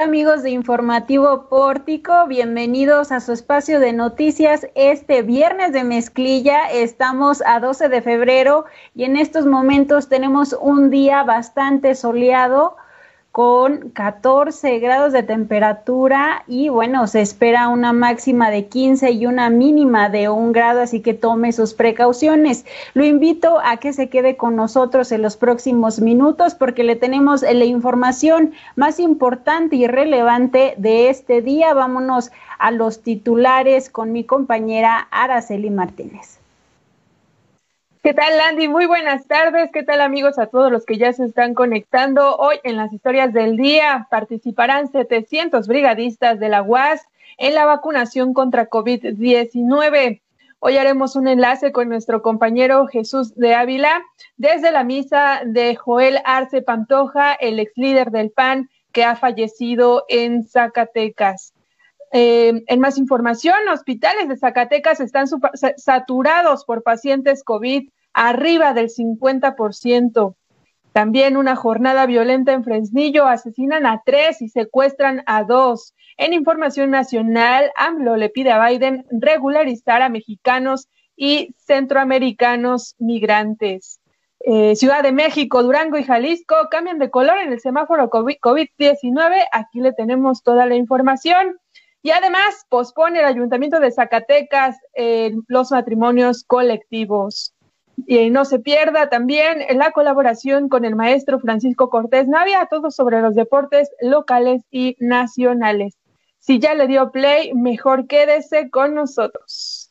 amigos de Informativo Pórtico? Bienvenidos a su espacio de noticias este viernes de mezclilla. Estamos a 12 de febrero y en estos momentos tenemos un día bastante soleado con 14 grados de temperatura y bueno, se espera una máxima de 15 y una mínima de un grado, así que tome sus precauciones. Lo invito a que se quede con nosotros en los próximos minutos porque le tenemos la información más importante y relevante de este día. Vámonos a los titulares con mi compañera Araceli Martínez. ¿Qué tal, Landy? Muy buenas tardes. ¿Qué tal, amigos, a todos los que ya se están conectando? Hoy en las historias del día participarán 700 brigadistas de la UAS en la vacunación contra COVID-19. Hoy haremos un enlace con nuestro compañero Jesús de Ávila desde la misa de Joel Arce Pantoja, el ex líder del PAN que ha fallecido en Zacatecas. Eh, en más información, hospitales de Zacatecas están saturados por pacientes COVID arriba del 50%. También una jornada violenta en Fresnillo, asesinan a tres y secuestran a dos. En información nacional, AMLO le pide a Biden regularizar a mexicanos y centroamericanos migrantes. Eh, Ciudad de México, Durango y Jalisco cambian de color en el semáforo COVID-19. Aquí le tenemos toda la información. Y además pospone el Ayuntamiento de Zacatecas eh, los matrimonios colectivos. Y no se pierda también la colaboración con el maestro Francisco Cortés Navia, todo sobre los deportes locales y nacionales. Si ya le dio play, mejor quédese con nosotros.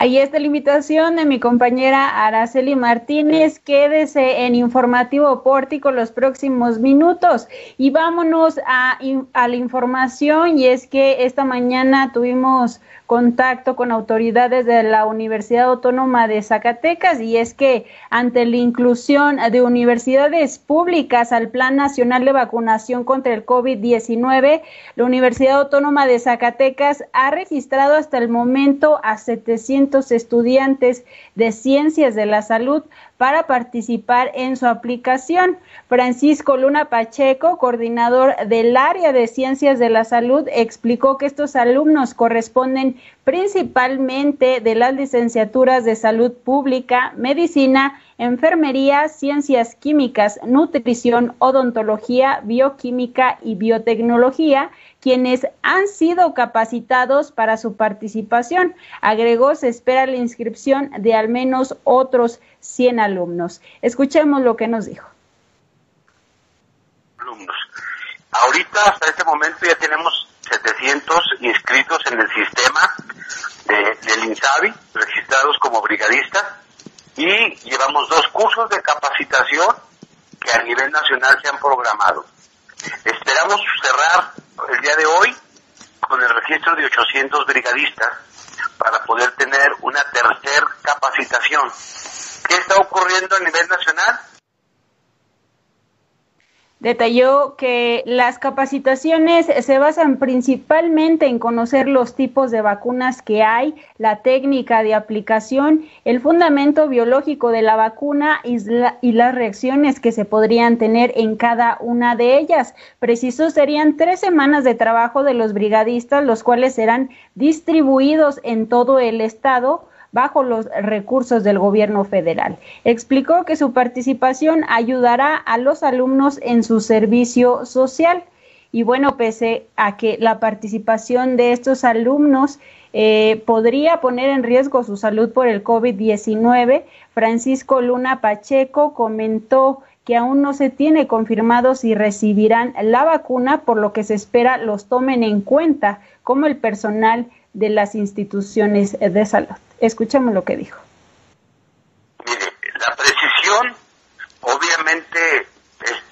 Ahí está la invitación de mi compañera Araceli Martínez. Quédese en Informativo Pórtico los próximos minutos y vámonos a, a la información. Y es que esta mañana tuvimos contacto con autoridades de la Universidad Autónoma de Zacatecas y es que ante la inclusión de universidades públicas al Plan Nacional de Vacunación contra el COVID-19, la Universidad Autónoma de Zacatecas ha registrado hasta el momento a 700 estudiantes de ciencias de la salud para participar en su aplicación. Francisco Luna Pacheco, coordinador del área de ciencias de la salud, explicó que estos alumnos corresponden principalmente de las licenciaturas de salud pública, medicina, enfermería, ciencias químicas, nutrición, odontología, bioquímica y biotecnología, quienes han sido capacitados para su participación. Agregó, se espera la inscripción de al menos otros 100 alumnos. Escuchemos lo que nos dijo. Alumnos. Ahorita, hasta este momento, ya tenemos 700 inscritos en el sistema del INSABI, registrados como brigadistas, y llevamos dos cursos de capacitación que a nivel nacional se han programado. Esperamos cerrar el día de hoy con el registro de 800 brigadistas para poder tener una tercer capacitación. ¿Qué está ocurriendo a nivel nacional? Detalló que las capacitaciones se basan principalmente en conocer los tipos de vacunas que hay, la técnica de aplicación, el fundamento biológico de la vacuna y, las reacciones que se podrían tener en cada una de ellas. Preciso serían tres semanas de trabajo de los brigadistas, los cuales serán distribuidos en todo el estado bajo los recursos del gobierno federal. Explicó que su participación ayudará a los alumnos en su servicio social. Y bueno, pese a que la participación de estos alumnos eh, podría poner en riesgo su salud por el COVID-19, Francisco Luna Pacheco comentó que aún no se tiene confirmado si recibirán la vacuna, por lo que se espera los tomen en cuenta como el personal de las instituciones de salud. Escuchemos lo que dijo. Mire, la precisión obviamente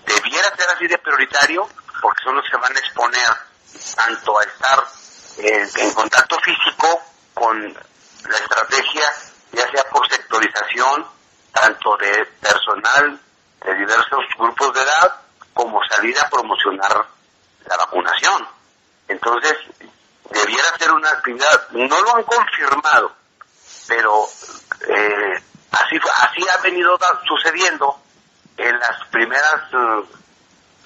debiera ser así de prioritario porque son los que van a exponer tanto a estar en contacto físico con la estrategia, ya sea por sectorización, tanto de personal de diversos grupos de edad, como salir a promocionar la vacunación. Entonces, debiera ser una actividad, no lo han confirmado, pero eh, así así ha venido sucediendo en las primeras eh,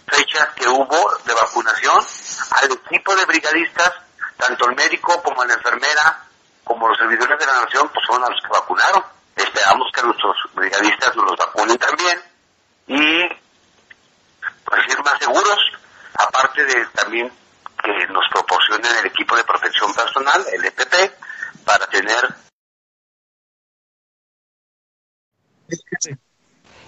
fechas que hubo de vacunación al equipo de brigadistas, tanto el médico como la enfermera, como los servidores de la nación, pues son a los que vacunaron. Esperamos que nuestros brigadistas los vacunen también y pues ir más seguros, aparte de también que nos proporcionen el equipo de protección personal, el EPP, para tener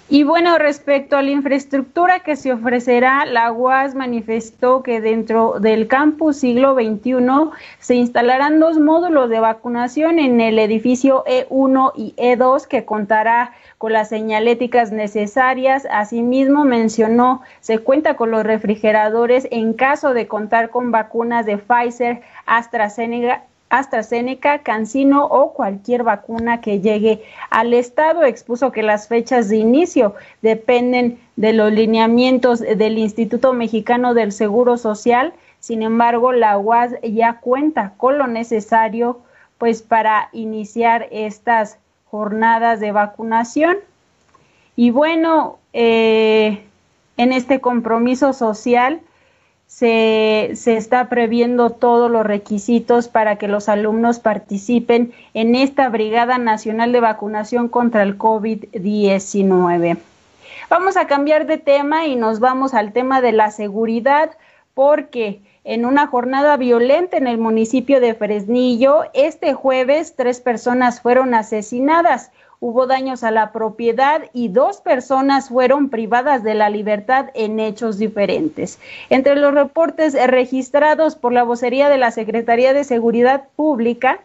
y bueno, respecto a la infraestructura que se ofrecerá, la UAS manifestó que dentro del campus siglo XXI se instalarán dos módulos de vacunación en el edificio E1 y E2 que contará con las señaléticas necesarias. Asimismo, mencionó, se cuenta con los refrigeradores en caso de contar con vacunas de Pfizer, AstraZeneca AstraZeneca, Cancino o cualquier vacuna que llegue al Estado. Expuso que las fechas de inicio dependen de los lineamientos del Instituto Mexicano del Seguro Social. Sin embargo, la UAS ya cuenta con lo necesario pues para iniciar estas jornadas de vacunación. Y bueno, eh, en este compromiso social, se, se, está previendo todos los requisitos para que los alumnos participen en esta Brigada Nacional de Vacunación contra el COVID-19. Vamos a cambiar de tema y nos vamos al tema de la seguridad porque en una jornada violenta en el municipio de Fresnillo, este jueves tres personas fueron asesinadas hubo daños a la propiedad y dos personas fueron privadas de la libertad en hechos diferentes. Entre los reportes registrados por la vocería de la Secretaría de Seguridad Pública,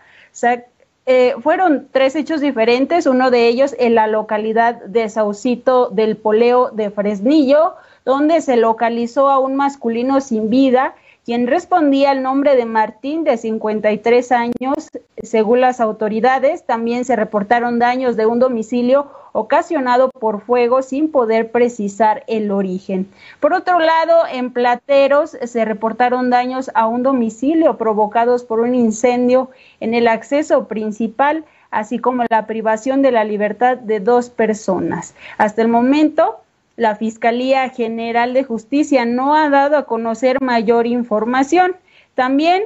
eh, fueron tres hechos diferentes, uno de ellos en la localidad de Saucito del Poleo de Fresnillo, donde se localizó a un masculino sin vida quien respondía al nombre de Martín, de 53 años. Según las autoridades, también se reportaron daños de un domicilio ocasionado por fuego sin poder precisar el origen. Por otro lado, en Plateros se reportaron daños a un domicilio provocados por un incendio en el acceso principal, así como la privación de la libertad de dos personas. Hasta el momento, la Fiscalía General de Justicia no ha dado a conocer mayor información. También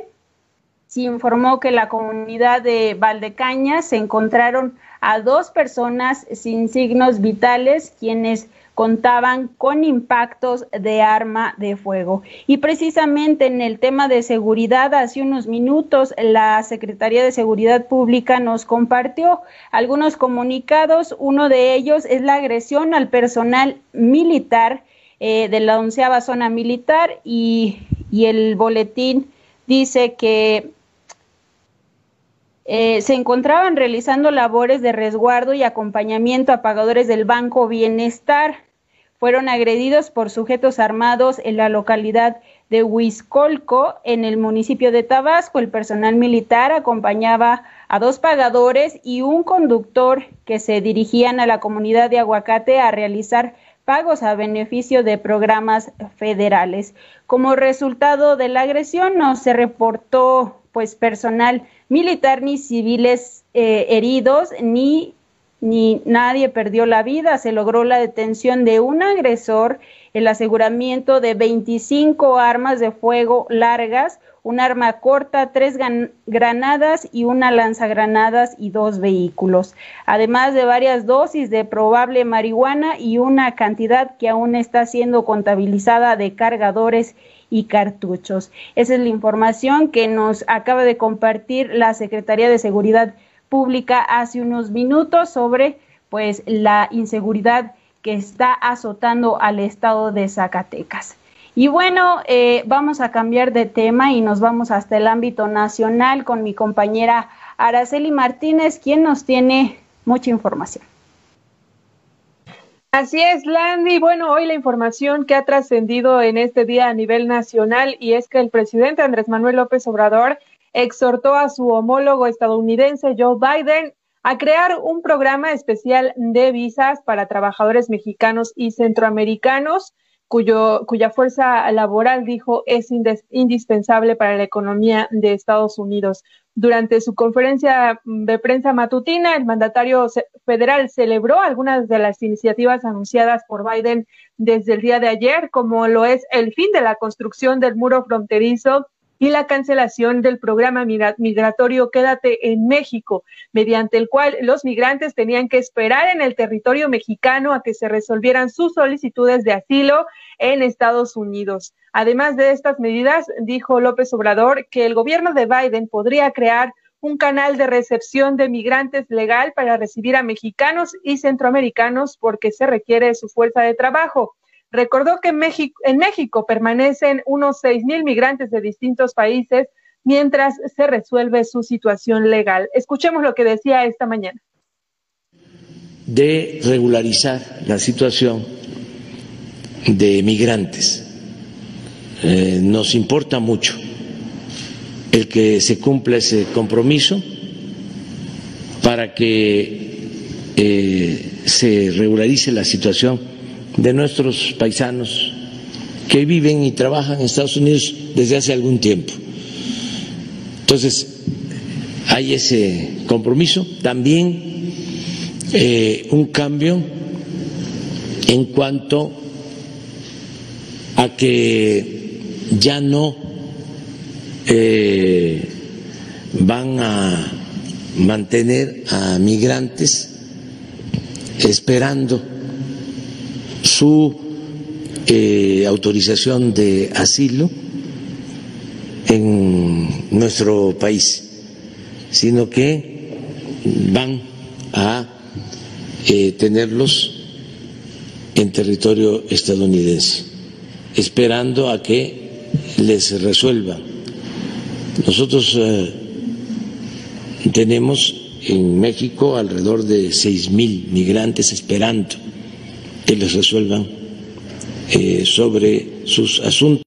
se informó que la comunidad de Valdecaña se encontraron a dos personas sin signos vitales, quienes contaban con impactos de arma de fuego. Y precisamente en el tema de seguridad, hace unos minutos la Secretaría de Seguridad Pública nos compartió algunos comunicados. Uno de ellos es la agresión al personal militar eh, de la onceava zona militar y, el boletín dice que eh, se encontraban realizando labores de resguardo y acompañamiento a pagadores del Banco Bienestar fueron agredidos por sujetos armados en la localidad de Huizcolco, en el municipio de Tabasco. El personal militar acompañaba a dos pagadores y un conductor que se dirigían a la comunidad de Aguacate a realizar pagos a beneficio de programas federales. Como resultado de la agresión no se reportó pues personal militar ni civiles eh, heridos ni ni nadie perdió la vida. Se logró la detención de un agresor, el aseguramiento de 25 armas de fuego largas, un arma corta, tres granadas y una lanzagranadas y dos vehículos, además de varias dosis de probable marihuana y una cantidad que aún está siendo contabilizada de cargadores y cartuchos. Esa es la información que nos acaba de compartir la Secretaría de Seguridad pública hace unos minutos sobre pues la inseguridad que está azotando al estado de Zacatecas. Y bueno, eh, vamos a cambiar de tema y nos vamos hasta el ámbito nacional con mi compañera Araceli Martínez, quien nos tiene mucha información. Así es, Landy. Bueno, hoy la información que ha trascendido en este día a nivel nacional y es que el presidente Andrés Manuel López Obrador exhortó a su homólogo estadounidense Joe Biden a crear un programa especial de visas para trabajadores mexicanos y centroamericanos cuyo, cuya fuerza laboral, dijo, es indispensable para la economía de Estados Unidos. Durante su conferencia de prensa matutina, el mandatario federal celebró algunas de las iniciativas anunciadas por Biden desde el día de ayer, como lo es el fin de la construcción del muro fronterizo y la cancelación del programa migratorio Quédate en México, mediante el cual los migrantes tenían que esperar en el territorio mexicano a que se resolvieran sus solicitudes de asilo en Estados Unidos. Además de estas medidas, dijo López Obrador que el gobierno de Biden podría crear un canal de recepción de migrantes legal para recibir a mexicanos y centroamericanos porque se requiere su fuerza de trabajo. Recordó que en México, en México permanecen unos seis mil migrantes de distintos países mientras se resuelve su situación legal. Escuchemos lo que decía esta mañana. De regularizar la situación de migrantes. Eh, nos importa mucho el que se cumpla ese compromiso para que eh, se regularice la situación de nuestros paisanos que viven y trabajan en Estados Unidos desde hace algún tiempo. Entonces, hay ese compromiso. También eh, un cambio en cuanto a que ya no eh, van a mantener a migrantes esperando su eh, autorización de asilo en nuestro país, sino que van a eh, tenerlos en territorio estadounidense, esperando a que les resuelvan. Nosotros eh, tenemos en México alrededor de seis mil migrantes esperando que les resuelvan eh, sobre sus asuntos.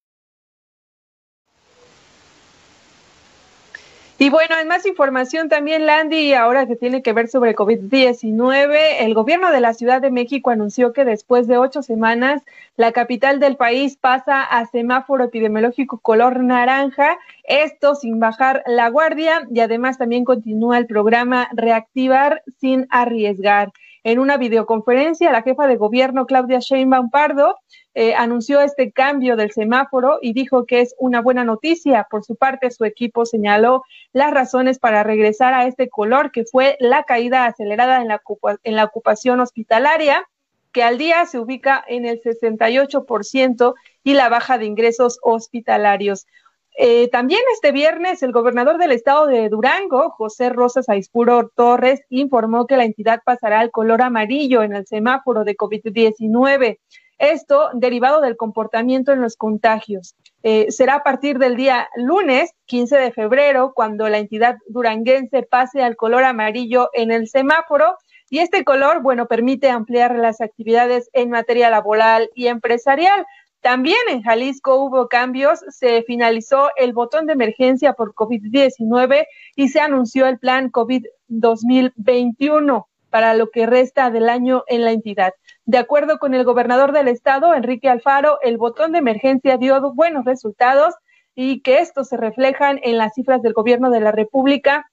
Y bueno, en más información también, Landy, ahora que tiene que ver sobre COVID-19, el gobierno de la Ciudad de México anunció que después de ocho semanas, la capital del país pasa a semáforo epidemiológico color naranja, esto sin bajar la guardia y además también continúa el programa Reactivar sin arriesgar. En una videoconferencia, la jefa de gobierno, Claudia Sheinbaum Pardo, eh, anunció este cambio del semáforo y dijo que es una buena noticia. Por su parte, su equipo señaló las razones para regresar a este color, que fue la caída acelerada en la, en la ocupación hospitalaria, que al día se ubica en el 68% y la baja de ingresos hospitalarios. Eh, también este viernes el gobernador del estado de Durango, José Rosas Aispuro Torres, informó que la entidad pasará al color amarillo en el semáforo de COVID-19. Esto derivado del comportamiento en los contagios. Eh, será a partir del día lunes 15 de febrero cuando la entidad duranguense pase al color amarillo en el semáforo y este color, bueno, permite ampliar las actividades en materia laboral y empresarial. También en Jalisco hubo cambios, se finalizó el botón de emergencia por COVID-19 y se anunció el plan COVID 2021 para lo que resta del año en la entidad. De acuerdo con el gobernador del estado, Enrique Alfaro, el botón de emergencia dio buenos resultados y que estos se reflejan en las cifras del gobierno de la República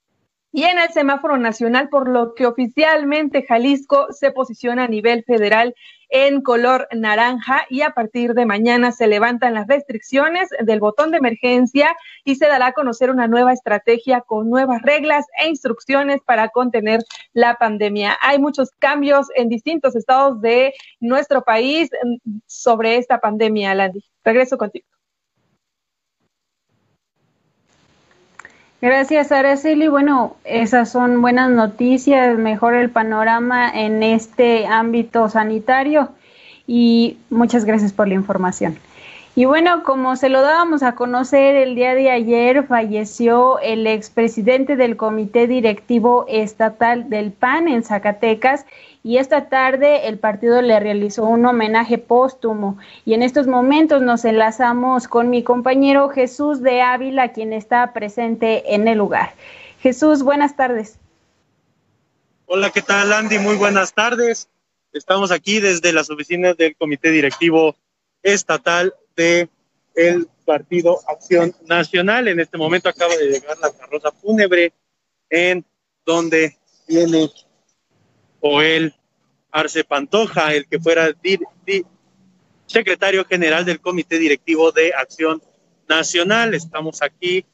y en el semáforo nacional, por lo que oficialmente Jalisco se posiciona a nivel federal en color naranja y a partir de mañana se levantan las restricciones del botón de emergencia y se dará a conocer una nueva estrategia con nuevas reglas e instrucciones para contener la pandemia. Hay muchos cambios en distintos estados de nuestro país sobre esta pandemia, Landy. Regreso contigo. Gracias, Araceli. Bueno, esas son buenas noticias, mejora el panorama en este ámbito sanitario y muchas gracias por la información. Y bueno, como se lo dábamos a conocer el día de ayer, falleció el expresidente del Comité Directivo Estatal del PAN en Zacatecas y esta tarde el partido le realizó un homenaje póstumo y en estos momentos nos enlazamos con mi compañero Jesús de Ávila, quien está presente en el lugar. Jesús, buenas tardes. Hola, ¿qué tal Andy? Muy buenas tardes. Estamos aquí desde las oficinas del Comité Directivo estatal de el Partido Acción Nacional. En este momento acaba de llegar la carroza fúnebre en donde viene Joel Arce Pantoja, el que fuera secretario general del Comité Directivo de Acción Nacional. Estamos aquí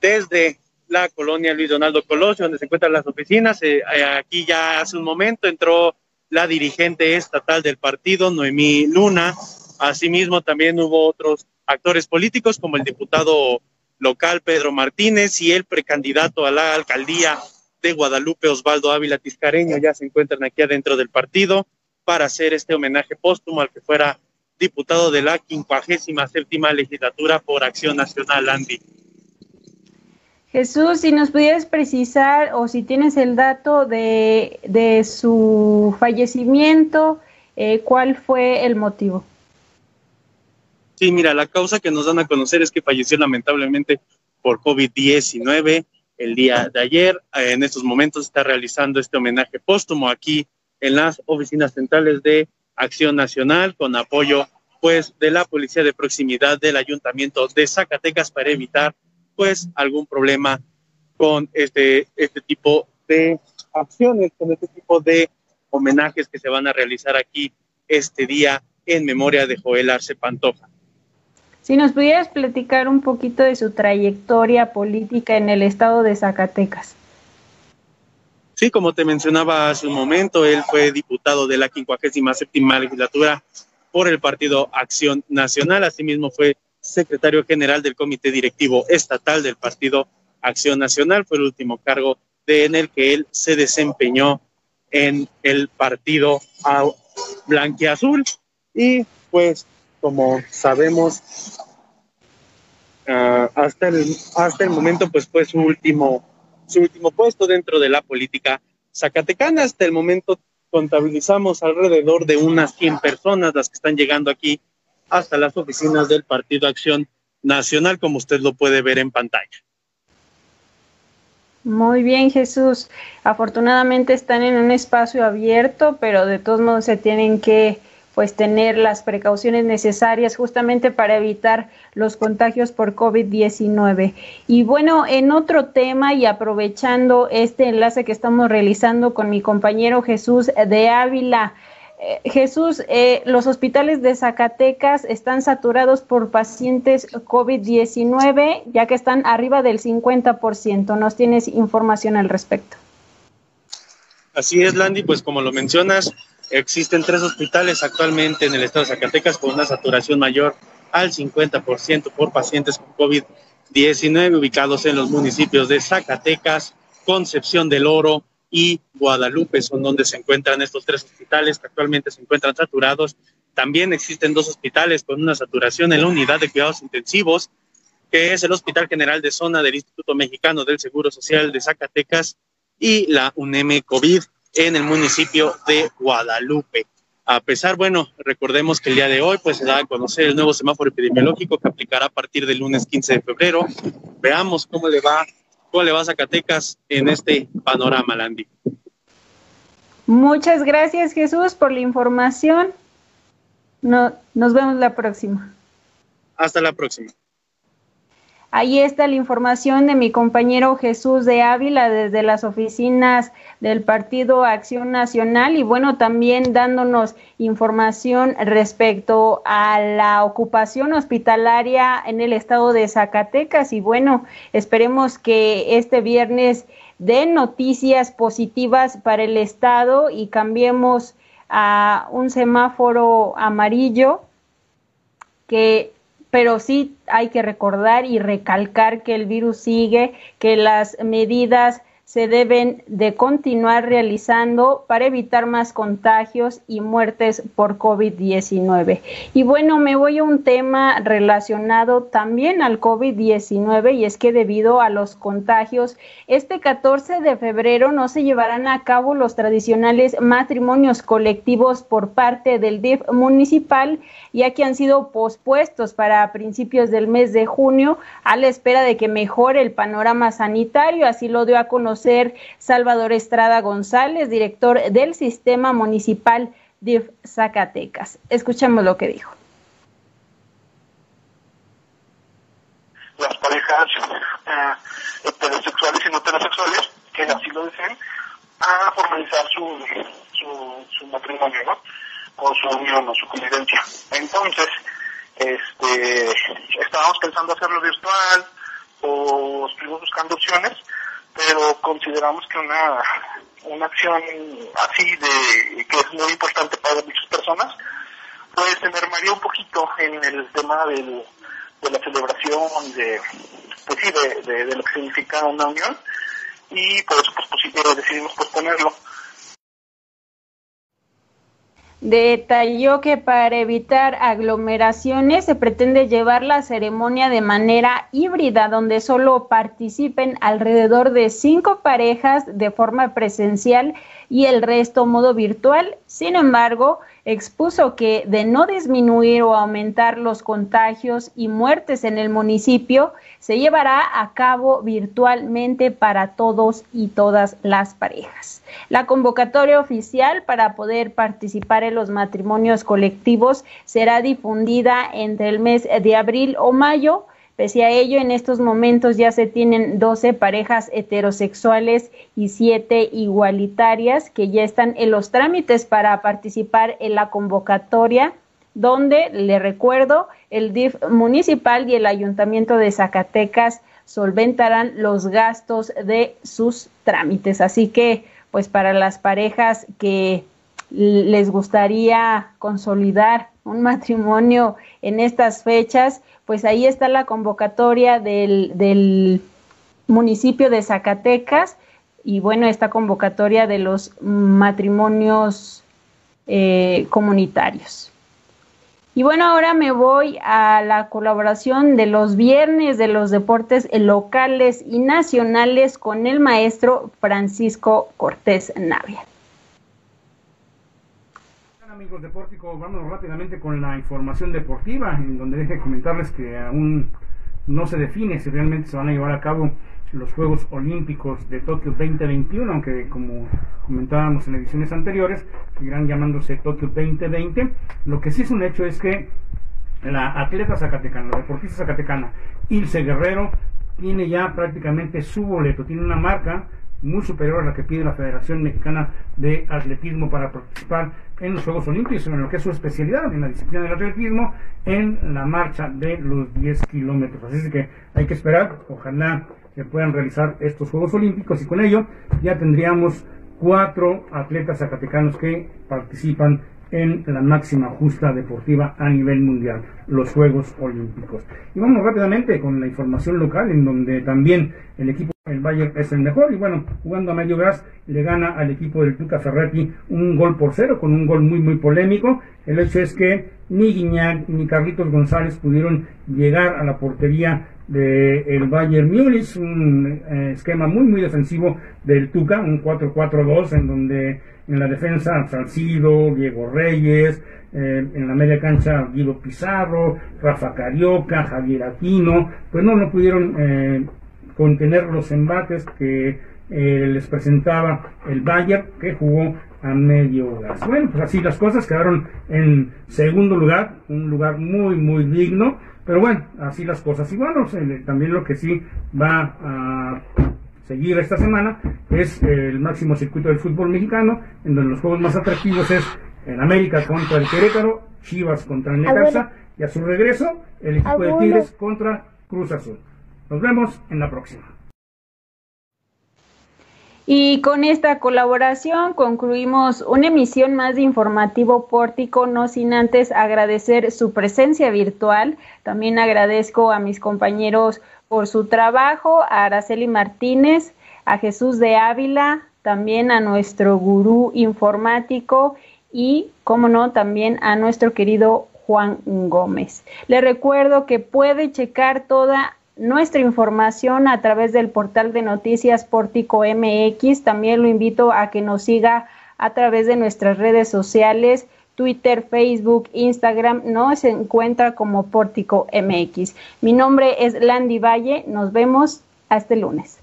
desde la colonia Luis Donaldo Colosio, donde se encuentran las oficinas. Eh, eh, aquí ya hace un momento entró la dirigente estatal del partido, Noemí Luna. Asimismo, también hubo otros actores políticos como el diputado local Pedro Martínez y el precandidato a la alcaldía de Guadalupe, Osvaldo Ávila Tiscareño, ya se encuentran aquí adentro del partido para hacer este homenaje póstumo al que fuera diputado de la 57 legislatura por Acción Nacional, Andy. Jesús, si nos pudieras precisar o si tienes el dato de, su fallecimiento, eh, ¿cuál fue el motivo? Sí, mira, la causa que nos dan a conocer es que falleció lamentablemente por COVID-19 el día de ayer. En estos momentos está realizando este homenaje póstumo aquí en las oficinas centrales de Acción Nacional con apoyo pues de la Policía de Proximidad del Ayuntamiento de Zacatecas para evitar pues algún problema con este, este tipo de acciones, con este tipo de homenajes que se van a realizar aquí este día en memoria de Joel Arce Pantoja. Si nos pudieras platicar un poquito de su trayectoria política en el estado de Zacatecas. Sí, como te mencionaba hace un momento, él fue diputado de la 57 legislatura por el Partido Acción Nacional, asimismo fue secretario general del Comité Directivo Estatal del Partido Acción Nacional. Fue el último cargo en el que él se desempeñó en el partido blanquiazul. Y pues, como sabemos, ah, hasta, el, hasta el momento, pues fue su último, su último puesto dentro de la política zacatecana. Hasta el momento contabilizamos alrededor de unas 100 personas las que están llegando aquí hasta las oficinas del Partido Acción Nacional, como usted lo puede ver en pantalla. Muy bien, Jesús. Afortunadamente están en un espacio abierto, pero de todos modos se tienen que pues tener las precauciones necesarias justamente para evitar los contagios por COVID-19. Y bueno, en otro tema y aprovechando este enlace que estamos realizando con mi compañero Jesús de Ávila, eh, Jesús, eh, los hospitales de Zacatecas están saturados por pacientes COVID-19, ya que están arriba del 50%. ¿Nos tienes información al respecto? Así es, Landy, pues como lo mencionas, existen tres hospitales actualmente en el estado de Zacatecas con una saturación mayor al 50% por pacientes con COVID-19 ubicados en los municipios de Zacatecas, Concepción del Oro, y Guadalupe son donde se encuentran estos tres hospitales que actualmente se encuentran saturados. También existen dos hospitales con una saturación en la unidad de cuidados intensivos, que es el Hospital General de Zona del Instituto Mexicano del Seguro Social de Zacatecas y la UNEM COVID en el municipio de Guadalupe. A pesar, bueno, recordemos que el día de hoy pues se da a conocer el nuevo semáforo epidemiológico que aplicará a partir del lunes 15 de febrero. Veamos cómo le va ¿Cómo le va a Zacatecas en este panorama, Landy? Muchas gracias, Jesús, por la información. No, nos vemos la próxima. Hasta la próxima. Ahí está la información de mi compañero Jesús de Ávila desde las oficinas del Partido Acción Nacional y bueno, también dándonos información respecto a la ocupación hospitalaria en el estado de Zacatecas. Y bueno, esperemos que este viernes den noticias positivas para el estado y cambiemos a un semáforo amarillo que pero sí hay que recordar y recalcar que el virus sigue, que las medidas se deben de continuar realizando para evitar más contagios y muertes por COVID-19. Y bueno, me voy a un tema relacionado también al COVID-19 y es que debido a los contagios, este 14 de febrero no se llevarán a cabo los tradicionales matrimonios colectivos por parte del DIF municipal, ya que han sido pospuestos para principios del mes de junio a la espera de que mejore el panorama sanitario, así lo dio a conocer conocer Salvador Estrada González, director del Sistema Municipal de Zacatecas. Escuchemos lo que dijo. Las parejas eh, heterosexuales y no heterosexuales que así lo deseen a formalizar su, su, su matrimonio, ¿no? O su unión o su convivencia. Entonces, este, estábamos pensando hacerlo virtual o estuvimos buscando opciones pero consideramos que una, una acción así de que es muy importante para muchas personas, pues se mermaría un poquito en el tema del, de la celebración de, pues sí, de, de, lo que significa una unión y por eso pues, pues decidimos posponerlo. Detalló que para evitar aglomeraciones se pretende llevar la ceremonia de manera híbrida, donde solo participen alrededor de cinco parejas de forma presencial y el resto modo virtual. Sin embargo, expuso que de no disminuir o aumentar los contagios y muertes en el municipio, se llevará a cabo virtualmente para todos y todas las parejas. La convocatoria oficial para poder participar en los matrimonios colectivos será difundida entre el mes de abril o mayo Pese a ello, en estos momentos ya se tienen 12 parejas heterosexuales y 7 igualitarias que ya están en los trámites para participar en la convocatoria, donde, le recuerdo, el DIF municipal y el Ayuntamiento de Zacatecas solventarán los gastos de sus trámites. Así que, pues para las parejas que les gustaría consolidar un matrimonio en estas fechas, pues ahí está la convocatoria del, municipio de Zacatecas y bueno, esta convocatoria de los matrimonios eh, comunitarios. Y bueno, ahora me voy a la colaboración de los viernes de los deportes locales y nacionales con el maestro Francisco Cortés Navia amigos de Pórtico, vamos rápidamente con la información deportiva, en donde deje comentarles que aún no se define si realmente se van a llevar a cabo los Juegos Olímpicos de Tokio 2021, aunque como comentábamos en ediciones anteriores, seguirán llamándose Tokio 2020. Lo que sí es un hecho es que la atleta zacatecana, la deportista zacatecana, Ilse Guerrero, tiene ya prácticamente su boleto, tiene una marca muy superior a la que pide la Federación Mexicana de Atletismo para participar en los Juegos Olímpicos, en lo que es su especialidad, en la disciplina del atletismo, en la marcha de los 10 kilómetros. Así que hay que esperar, ojalá se puedan realizar estos Juegos Olímpicos y con ello ya tendríamos cuatro atletas zacatecanos que participan en la máxima justa deportiva a nivel mundial, los Juegos Olímpicos. Y vamos rápidamente con la información local, en donde también el equipo del Bayern es el mejor, y bueno, jugando a medio gas, le gana al equipo del Tuca Ferretti un gol por cero, con un gol muy, muy polémico. El hecho es que ni Guiñac ni Carlitos González pudieron llegar a la portería del el Bayern Múnich, un eh, esquema muy, muy defensivo del Tuca, un 4-4-2, en donde en la defensa Salcido, Diego Reyes, eh, en la media cancha Guido Pizarro, Rafa Carioca, Javier Aquino, pues no, no pudieron eh, contener los embates que les presentaba el Bayern, que jugó a medio gas. Bueno, pues así las cosas quedaron en segundo lugar, un lugar muy, muy digno, pero bueno, así las cosas. Y bueno, también lo que sí va a seguir esta semana es el máximo circuito del fútbol mexicano, en donde los juegos más atractivos es en América contra el Querétaro, Chivas contra el Necaxa y a su regreso el equipo de Tigres contra Cruz Azul. Nos vemos en la próxima. Y con esta colaboración concluimos una emisión más de Informativo Pórtico, no sin antes agradecer su presencia virtual. También agradezco a mis compañeros por su trabajo, a Araceli Martínez, a Jesús de Ávila, también a nuestro gurú informático y, como no, también a nuestro querido Juan Gómez. Le recuerdo que puede checar toda nuestra información a través del portal de noticias Pórtico MX. También lo invito a que nos siga a través de nuestras redes sociales. Twitter, Facebook, Instagram, no se encuentra como Pórtico MX. Mi nombre es Landy Valle, nos vemos hasta el lunes.